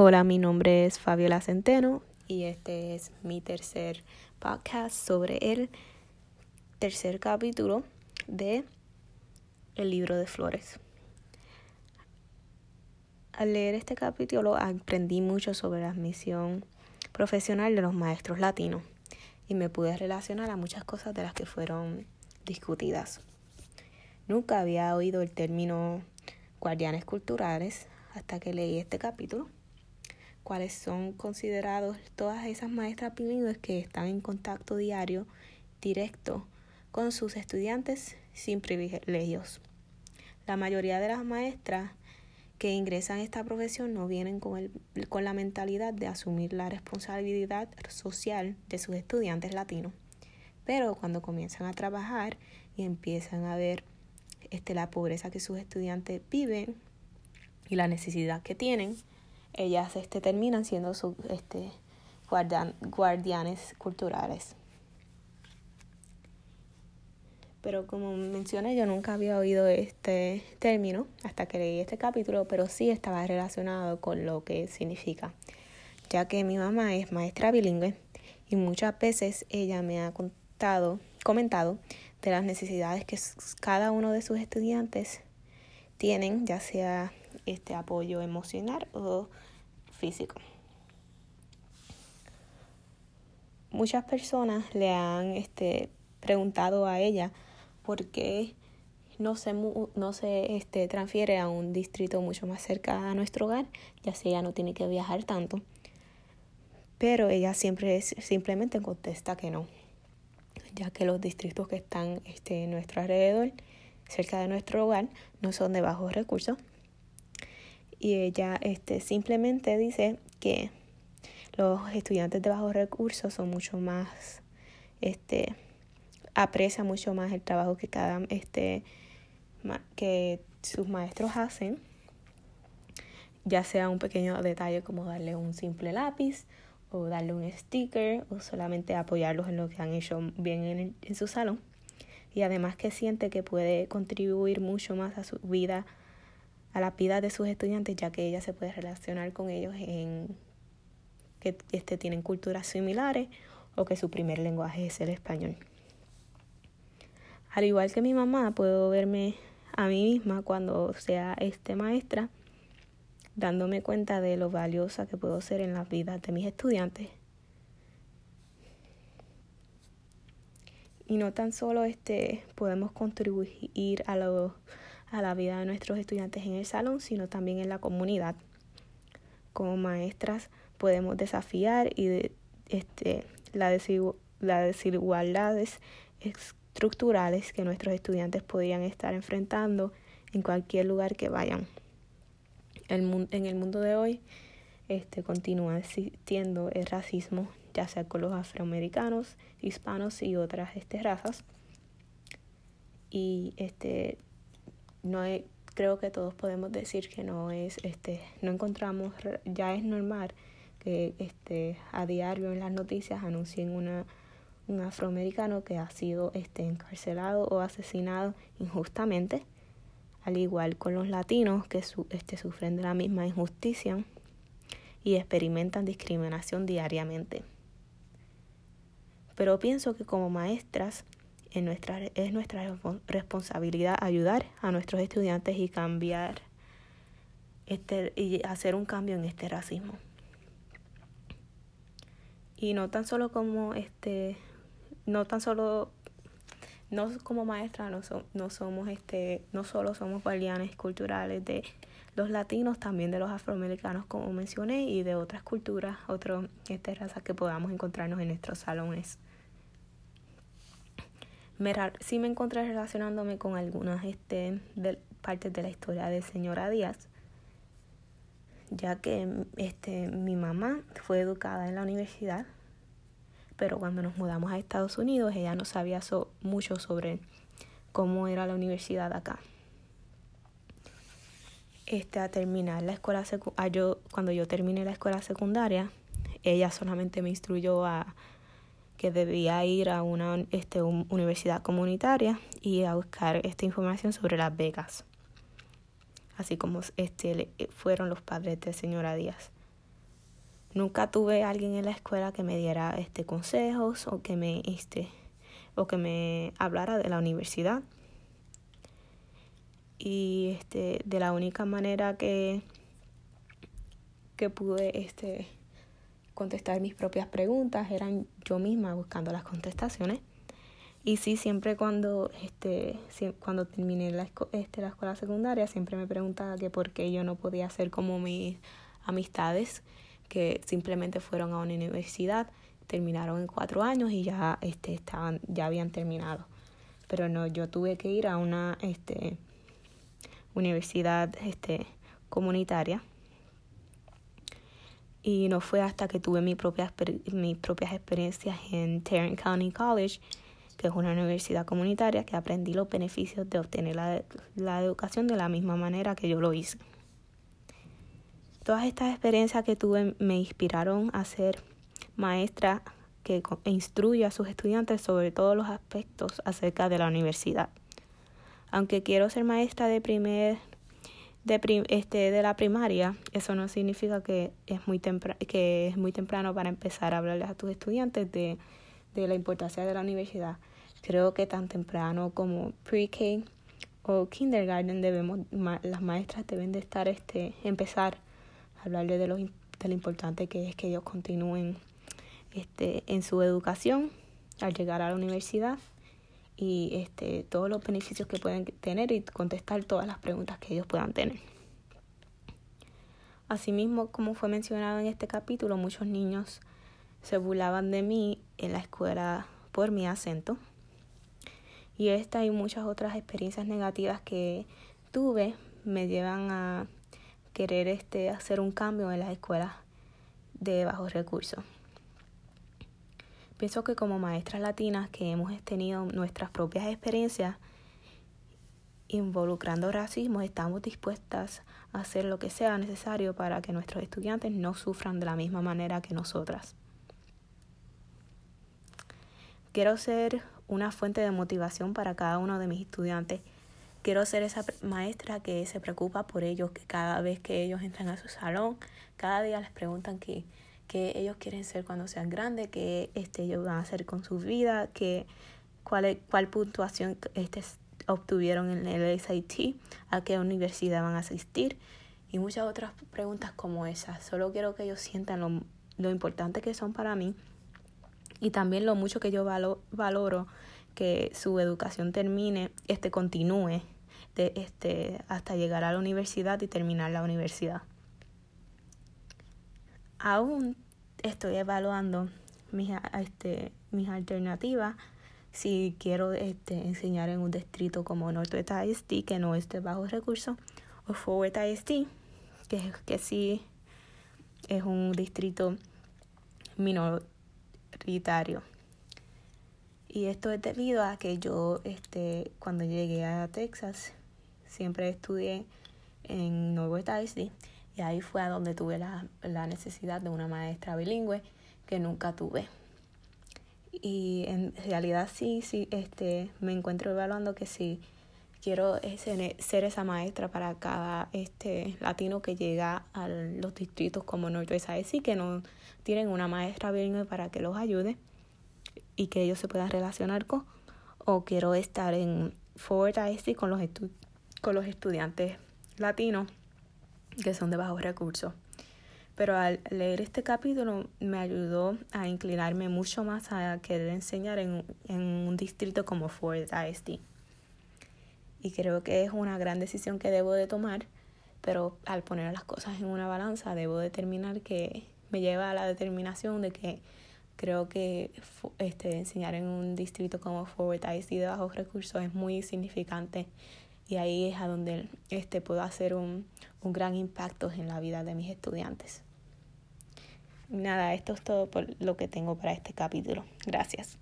Hola, mi nombre es Fabiola Centeno y este es mi tercer podcast sobre el tercer capítulo de El libro de flores. Al leer este capítulo aprendí mucho sobre la misión profesional de los maestros latinos y me pude relacionar a muchas cosas de las que fueron discutidas. Nunca había oído el término guardianes culturales hasta que leí este capítulo cuáles son considerados todas esas maestras bilingües que están en contacto diario, directo, con sus estudiantes sin privilegios. La mayoría de las maestras que ingresan a esta profesión no vienen con, el, con la mentalidad de asumir la responsabilidad social de sus estudiantes latinos. Pero cuando comienzan a trabajar y empiezan a ver este, la pobreza que sus estudiantes viven y la necesidad que tienen, ellas este, terminan siendo sus este, guardian, guardianes culturales. Pero como mencioné, yo nunca había oído este término hasta que leí este capítulo, pero sí estaba relacionado con lo que significa, ya que mi mamá es maestra bilingüe y muchas veces ella me ha contado, comentado de las necesidades que cada uno de sus estudiantes tienen, ya sea este apoyo emocional o físico. Muchas personas le han este, preguntado a ella por qué no se, no se este, transfiere a un distrito mucho más cerca a nuestro hogar, ya sea ella no tiene que viajar tanto. Pero ella siempre simplemente contesta que no, ya que los distritos que están este, en nuestro alrededor, cerca de nuestro hogar, no son de bajos recursos y ella este, simplemente dice que los estudiantes de bajos recursos son mucho más, este, aprecian mucho más el trabajo que cada, este, que sus maestros hacen, ya sea un pequeño detalle como darle un simple lápiz o darle un sticker o solamente apoyarlos en lo que han hecho bien en, en su salón. Y además que siente que puede contribuir mucho más a su vida a la vida de sus estudiantes, ya que ella se puede relacionar con ellos en que este, tienen culturas similares o que su primer lenguaje es el español. Al igual que mi mamá, puedo verme a mí misma cuando sea este maestra, dándome cuenta de lo valiosa que puedo ser en las vidas de mis estudiantes. Y no tan solo este podemos contribuir a los a la vida de nuestros estudiantes en el salón, sino también en la comunidad. Como maestras podemos desafiar y este, la las desigualdades estructurales que nuestros estudiantes podrían estar enfrentando en cualquier lugar que vayan. El, en el mundo de hoy este, continúa existiendo el racismo, ya sea con los afroamericanos, hispanos y otras este, razas. Y este, no creo que todos podemos decir que no es, este, no encontramos, ya es normal que este, a diario en las noticias anuncien una, un afroamericano que ha sido este, encarcelado o asesinado injustamente, al igual con los latinos que su, este, sufren de la misma injusticia y experimentan discriminación diariamente. Pero pienso que como maestras nuestra, es nuestra responsabilidad ayudar a nuestros estudiantes y cambiar este, y hacer un cambio en este racismo. Y no tan solo como este, no tan solo no como maestra no, no somos este no solo somos guardianes culturales de los latinos también de los afroamericanos como mencioné y de otras culturas otras este, razas que podamos encontrarnos en nuestros salones me, sí me encontré relacionándome con algunas este, de, partes de la historia de señora Díaz, ya que este, mi mamá fue educada en la universidad, pero cuando nos mudamos a Estados Unidos ella no sabía mucho sobre cómo era la universidad acá. Este, a terminar la escuela secundaria, yo, cuando yo terminé la escuela secundaria, ella solamente me instruyó a que debía ir a una este, universidad comunitaria y a buscar esta información sobre las becas, así como este, fueron los padres de señora Díaz. nunca tuve alguien en la escuela que me diera este consejos o que me este o que me hablara de la universidad y este de la única manera que que pude este contestar mis propias preguntas eran yo misma buscando las contestaciones. Y sí siempre cuando este cuando terminé la, este, la escuela secundaria siempre me preguntaba que por qué yo no podía ser como mis amistades que simplemente fueron a una universidad terminaron en cuatro años y ya este estaban ya habían terminado. Pero no yo tuve que ir a una este universidad este comunitaria y no fue hasta que tuve mis propias experiencias en Tarrant County College, que es una universidad comunitaria, que aprendí los beneficios de obtener la, la educación de la misma manera que yo lo hice. Todas estas experiencias que tuve me inspiraron a ser maestra que instruye a sus estudiantes sobre todos los aspectos acerca de la universidad. Aunque quiero ser maestra de primer de, este, de la primaria, eso no significa que es muy, que es muy temprano para empezar a hablarles a tus estudiantes de, de la importancia de la universidad. Creo que tan temprano como pre-K o kindergarten debemos las maestras deben de estar este empezar a hablarles de lo de lo importante que es que ellos continúen este en su educación al llegar a la universidad y este, todos los beneficios que pueden tener y contestar todas las preguntas que ellos puedan tener. Asimismo, como fue mencionado en este capítulo, muchos niños se burlaban de mí en la escuela por mi acento. Y esta y muchas otras experiencias negativas que tuve me llevan a querer este, hacer un cambio en las escuelas de bajos recursos. Pienso que como maestras latinas que hemos tenido nuestras propias experiencias involucrando racismo, estamos dispuestas a hacer lo que sea necesario para que nuestros estudiantes no sufran de la misma manera que nosotras. Quiero ser una fuente de motivación para cada uno de mis estudiantes. Quiero ser esa maestra que se preocupa por ellos, que cada vez que ellos entran a su salón, cada día les preguntan qué que ellos quieren ser cuando sean grandes, que este, ellos van a hacer con su vida, que cuál, cuál puntuación este, obtuvieron en el SAT, a qué universidad van a asistir y muchas otras preguntas como esas. Solo quiero que ellos sientan lo, lo importante que son para mí y también lo mucho que yo valo, valoro que su educación termine, este continúe de, este, hasta llegar a la universidad y terminar la universidad aún estoy evaluando mis, este, mis alternativas si quiero este, enseñar en un distrito como Northwest ISD, que no es de bajos recursos, o Forward ISD, que, que sí es un distrito minoritario. Y esto es debido a que yo, este, cuando llegué a Texas, siempre estudié en Northwest ISD y ahí fue a donde tuve la, la necesidad de una maestra bilingüe que nunca tuve. Y en realidad sí, sí, este, me encuentro evaluando que sí quiero ser esa maestra para cada este latino que llega a los distritos como Northwest IC que no tienen una maestra bilingüe para que los ayude y que ellos se puedan relacionar con o quiero estar en Forward IC con los con los estudiantes latinos que son de bajos recursos. Pero al leer este capítulo me ayudó a inclinarme mucho más a querer enseñar en, en un distrito como Ford ISD. Y creo que es una gran decisión que debo de tomar, pero al poner las cosas en una balanza debo determinar que me lleva a la determinación de que creo que este, enseñar en un distrito como Fort ISD de bajos recursos es muy significante y ahí es a donde este, puedo hacer un, un gran impacto en la vida de mis estudiantes. Nada, esto es todo por lo que tengo para este capítulo. Gracias.